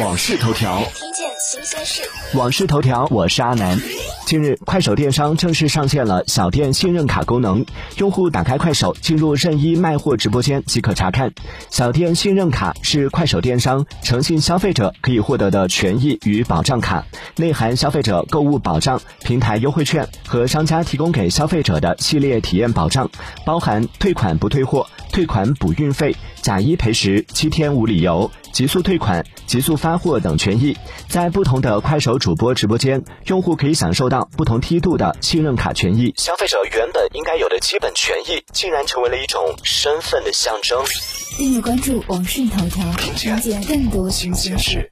往事头条，听见新鲜事。网事头条，我是阿南。近日，快手电商正式上线了小店信任卡功能，用户打开快手，进入任意卖货直播间即可查看。小店信任卡是快手电商诚信消费者可以获得的权益与保障卡，内含消费者购物保障、平台优惠券和商家提供给消费者的系列体验保障，包含退款不退货、退款补运费、假一赔十、七天无理由。急速退款、急速发货等权益，在不同的快手主播直播间，用户可以享受到不同梯度的信任卡权益。消费者原本应该有的基本权益，竟然成为了一种身份的象征。订阅关注网讯头条，了解更多新鲜事。